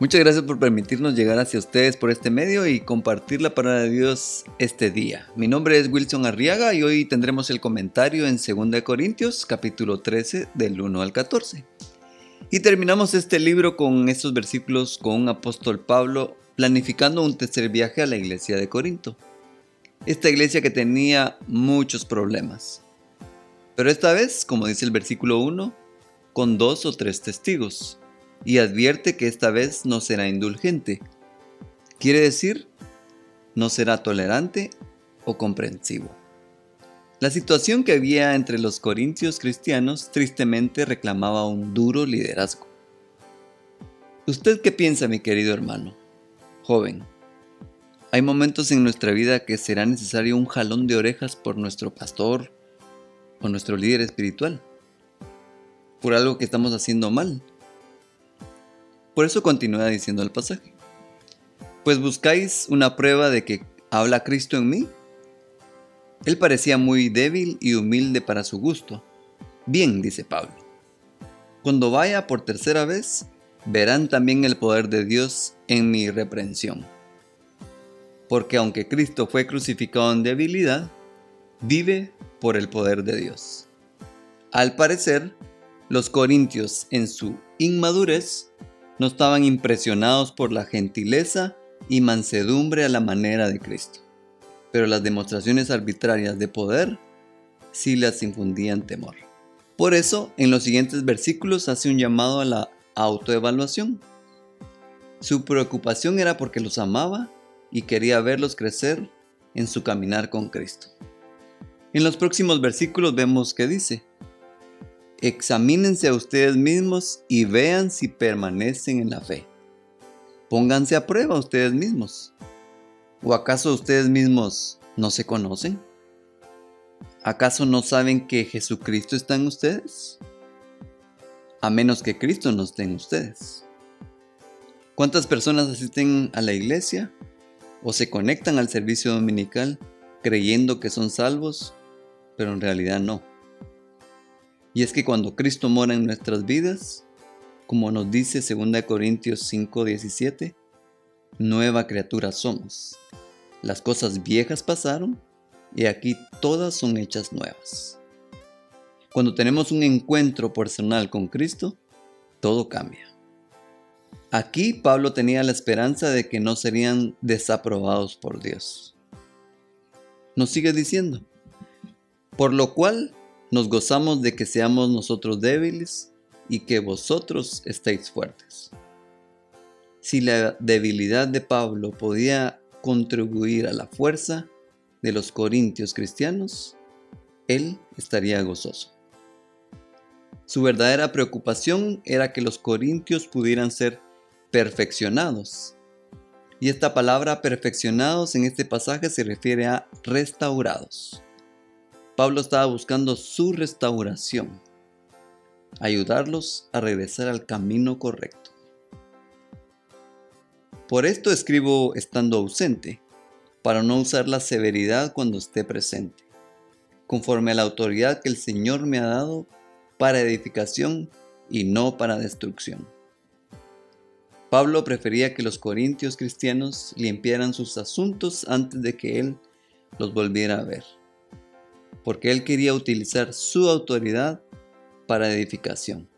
Muchas gracias por permitirnos llegar hacia ustedes por este medio y compartir la palabra de Dios este día. Mi nombre es Wilson Arriaga y hoy tendremos el comentario en 2 Corintios capítulo 13 del 1 al 14. Y terminamos este libro con estos versículos con un apóstol Pablo planificando un tercer viaje a la iglesia de Corinto. Esta iglesia que tenía muchos problemas. Pero esta vez, como dice el versículo 1, con dos o tres testigos y advierte que esta vez no será indulgente. Quiere decir, no será tolerante o comprensivo. La situación que había entre los corintios cristianos tristemente reclamaba un duro liderazgo. ¿Usted qué piensa, mi querido hermano? Joven, hay momentos en nuestra vida que será necesario un jalón de orejas por nuestro pastor o nuestro líder espiritual, por algo que estamos haciendo mal por eso continúa diciendo el pasaje. Pues buscáis una prueba de que habla Cristo en mí. Él parecía muy débil y humilde para su gusto. Bien, dice Pablo. Cuando vaya por tercera vez, verán también el poder de Dios en mi reprensión. Porque aunque Cristo fue crucificado en debilidad, vive por el poder de Dios. Al parecer, los corintios en su inmadurez no estaban impresionados por la gentileza y mansedumbre a la manera de Cristo, pero las demostraciones arbitrarias de poder sí las infundían temor. Por eso, en los siguientes versículos hace un llamado a la autoevaluación. Su preocupación era porque los amaba y quería verlos crecer en su caminar con Cristo. En los próximos versículos vemos que dice, Examínense a ustedes mismos y vean si permanecen en la fe. Pónganse a prueba ustedes mismos. ¿O acaso ustedes mismos no se conocen? ¿Acaso no saben que Jesucristo está en ustedes? A menos que Cristo no esté en ustedes. ¿Cuántas personas asisten a la iglesia o se conectan al servicio dominical creyendo que son salvos, pero en realidad no? Y es que cuando Cristo mora en nuestras vidas, como nos dice 2 Corintios 5:17, nueva criatura somos. Las cosas viejas pasaron y aquí todas son hechas nuevas. Cuando tenemos un encuentro personal con Cristo, todo cambia. Aquí Pablo tenía la esperanza de que no serían desaprobados por Dios. Nos sigue diciendo, por lo cual nos gozamos de que seamos nosotros débiles y que vosotros estéis fuertes. Si la debilidad de Pablo podía contribuir a la fuerza de los corintios cristianos, él estaría gozoso. Su verdadera preocupación era que los corintios pudieran ser perfeccionados. Y esta palabra perfeccionados en este pasaje se refiere a restaurados. Pablo estaba buscando su restauración, ayudarlos a regresar al camino correcto. Por esto escribo estando ausente, para no usar la severidad cuando esté presente, conforme a la autoridad que el Señor me ha dado para edificación y no para destrucción. Pablo prefería que los corintios cristianos limpiaran sus asuntos antes de que él los volviera a ver porque él quería utilizar su autoridad para edificación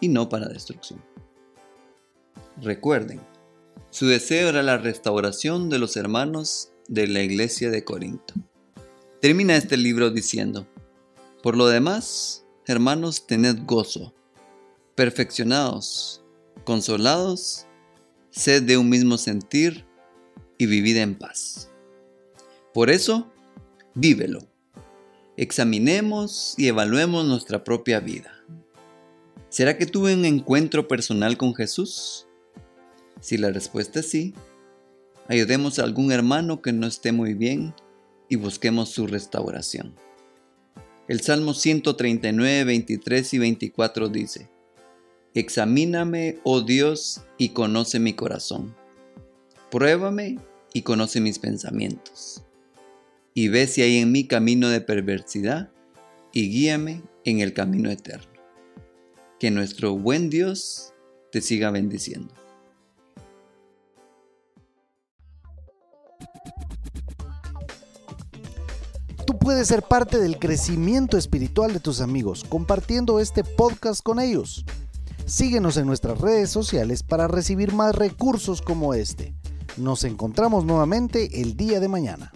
y no para destrucción. Recuerden, su deseo era la restauración de los hermanos de la iglesia de Corinto. Termina este libro diciendo, por lo demás, hermanos, tened gozo, perfeccionados, consolados, sed de un mismo sentir y vivid en paz. Por eso, vívelo examinemos y evaluemos nuestra propia vida. ¿Será que tuve un encuentro personal con Jesús? Si la respuesta es sí, ayudemos a algún hermano que no esté muy bien y busquemos su restauración. El Salmo 139, 23 y 24 dice, Examíname, oh Dios, y conoce mi corazón. Pruébame y conoce mis pensamientos. Y ve si hay en mí camino de perversidad, y guíame en el camino eterno. Que nuestro buen Dios te siga bendiciendo. Tú puedes ser parte del crecimiento espiritual de tus amigos compartiendo este podcast con ellos. Síguenos en nuestras redes sociales para recibir más recursos como este. Nos encontramos nuevamente el día de mañana.